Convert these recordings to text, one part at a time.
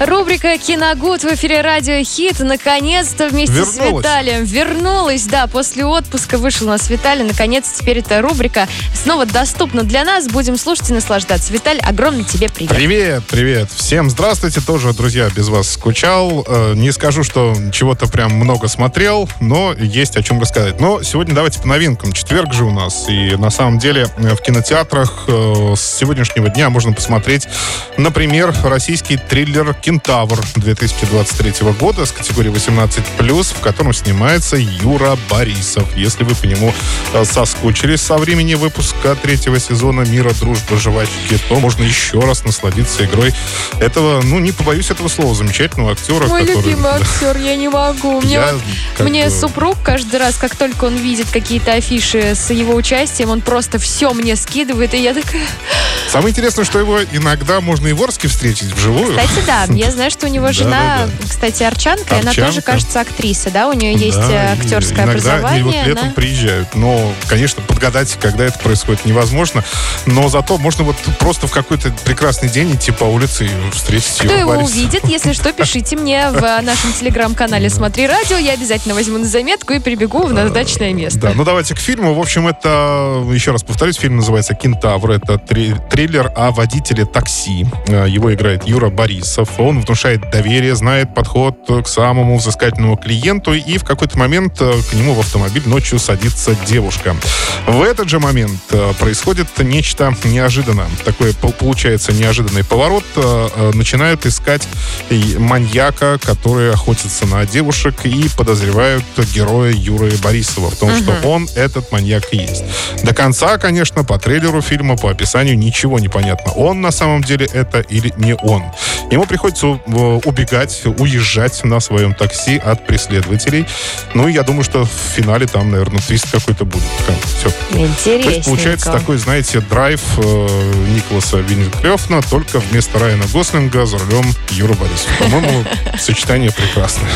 Рубрика «Киногуд» в эфире «Радио Хит» наконец-то вместе с Вернулась. Виталием вернулась. Да, после отпуска вышел у нас Виталий. Наконец, теперь эта рубрика снова доступна для нас. Будем слушать и наслаждаться. Виталь, огромный тебе привет. Привет, привет. Всем здравствуйте. Тоже, друзья, без вас скучал. Э, Не скажу, что чего-то прям много смотрел, но есть о чем рассказать. Но сегодня давайте по новинкам. Четверг же у нас. И на самом деле э, в кинотеатрах э, с сегодняшнего дня можно посмотреть, например, российский триллер «Кентавр» 2023 года с категории 18+, в котором снимается Юра Борисов. Если вы по нему э, соскучились со времени выпуска третьего сезона «Мира, дружба, жвачки», то можно еще раз насладиться игрой этого, ну, не побоюсь этого слова, замечательного актера. Мой который- любимый актер, я не могу. Мне, Я вот- мне бы- супруг каждый раз, как только он видит какие-то афиши с его участием, он просто все мне скидывает, и я такая... Самое интересное, что его иногда можно и в Орске встретить вживую. Кстати, да, я знаю, что у него жена, Да-да-да. кстати, арчанка, и она тоже, Арчанка. кажется, актриса, да? У нее есть Да, э, и актерское иногда они вот образование. летом она- приезжают. Но, конечно, подгадать, когда это происходит, невозможно. Но зато можно вот просто в какой-то прекрасный день идти по улице и встретить Кто его Борисова. увидит, если что, пишите мне в э, нашем телеграм-канале «Смотри радио». Я обязательно возьму на заметку и прибегу в назначенное место. Да, ну давайте к фильму. В общем, это, еще раз повторюсь, фильм называется «Кентавр». Это триллер о водителе такси. Э, Его играет Юра Борисов. Он внушает доверие, знает подход к самому взыскательному клиенту, и в какой-то момент э, к нему в автомобиль ночью садится девушка. В этот же момент э, происходит нечто неожиданное. Такой пол- получается неожиданный поворот. Э, Начинают искать маньяка, который охотится на девушек, и подозревают героя Юры Борисова в том, что он этот маньяк и есть. До конца, конечно, по трейлеру фильма, по описанию ничего не понятно. Он на самом деле это или не он. Ему приходится э, убегать, уезжать на своем такси от преследователей. Ну, и я думаю, что в финале там, наверное, твист какой-то будет. Все. То есть получается такой, знаете, драйв э, Николаса Винниклёфна, только вместо Райана Гослинга за рулем Юра Борисов. По-моему, сочетание прекрасное.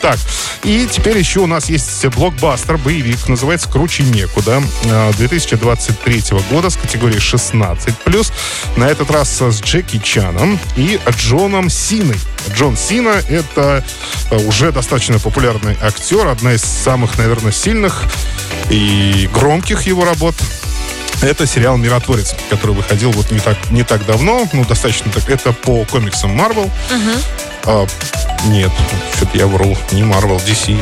Так, и теперь еще у нас есть блокбастер, боевик, называется «Круче некуда», э, 2023 года с категории 16+. На этот раз с Джеки Чаном и Джоном Синой. Джон Сина — это э, уже достаточно популярный актер, одна из самых, наверное, сильных и громких его работ. Это сериал «Миротворец», который выходил вот не так, не так давно, ну, достаточно так. Это по комиксам Marvel. А, нет, что-то я вру. Не Marvel, DC.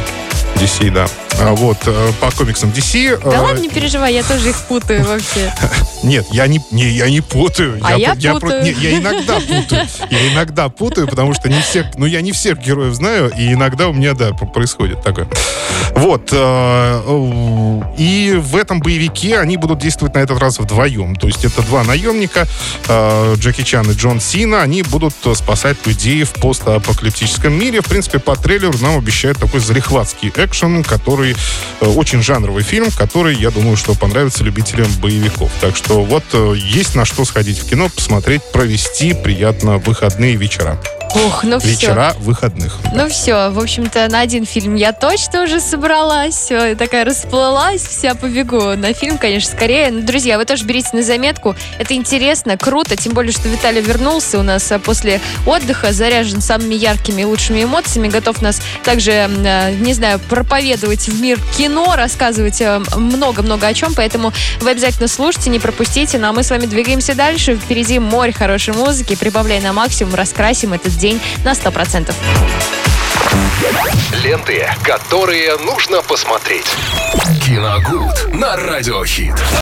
DC, да. А, вот, э, по комиксам DC. Да э, ладно, не переживай, я тоже их путаю вообще. Нет, я не, не, я не путаю. А я про- путаю. про- не, я иногда путаю. Я иногда путаю, потому что не всех, ну я не всех героев знаю, и иногда у меня, да, происходит такое. Вот. э, И в этом боевике они будут действовать на этот раз вдвоем. То есть это два наемника, Джеки Чан и Джон Сина, они будут спасать людей в постапокалиптическом мире. В принципе, по трейлеру нам обещают такой залихватский экшен, который э, очень жанровый фильм, который, я думаю, что понравится любителям боевиков. Так что вот э, есть на что сходить в кино, посмотреть, провести приятно выходные вечера. Ух, ну все. Вечера выходных. Ну все, в общем-то, на один фильм я точно уже собралась. Все, такая расплылась, вся побегу на фильм, конечно, скорее. Но, друзья, вы тоже берите на заметку. Это интересно, круто, тем более, что Виталий вернулся у нас а, после отдыха, заряжен самыми яркими и лучшими эмоциями, готов нас также, а, не знаю, проповедовать в мир кино, рассказывать а, много-много о чем, поэтому вы обязательно слушайте, не пропустите. Ну а мы с вами двигаемся дальше. Впереди море хорошей музыки. Прибавляй на максимум, раскрасим этот день на 100%. Ленты, которые нужно посмотреть. Киногуд на Радиохит.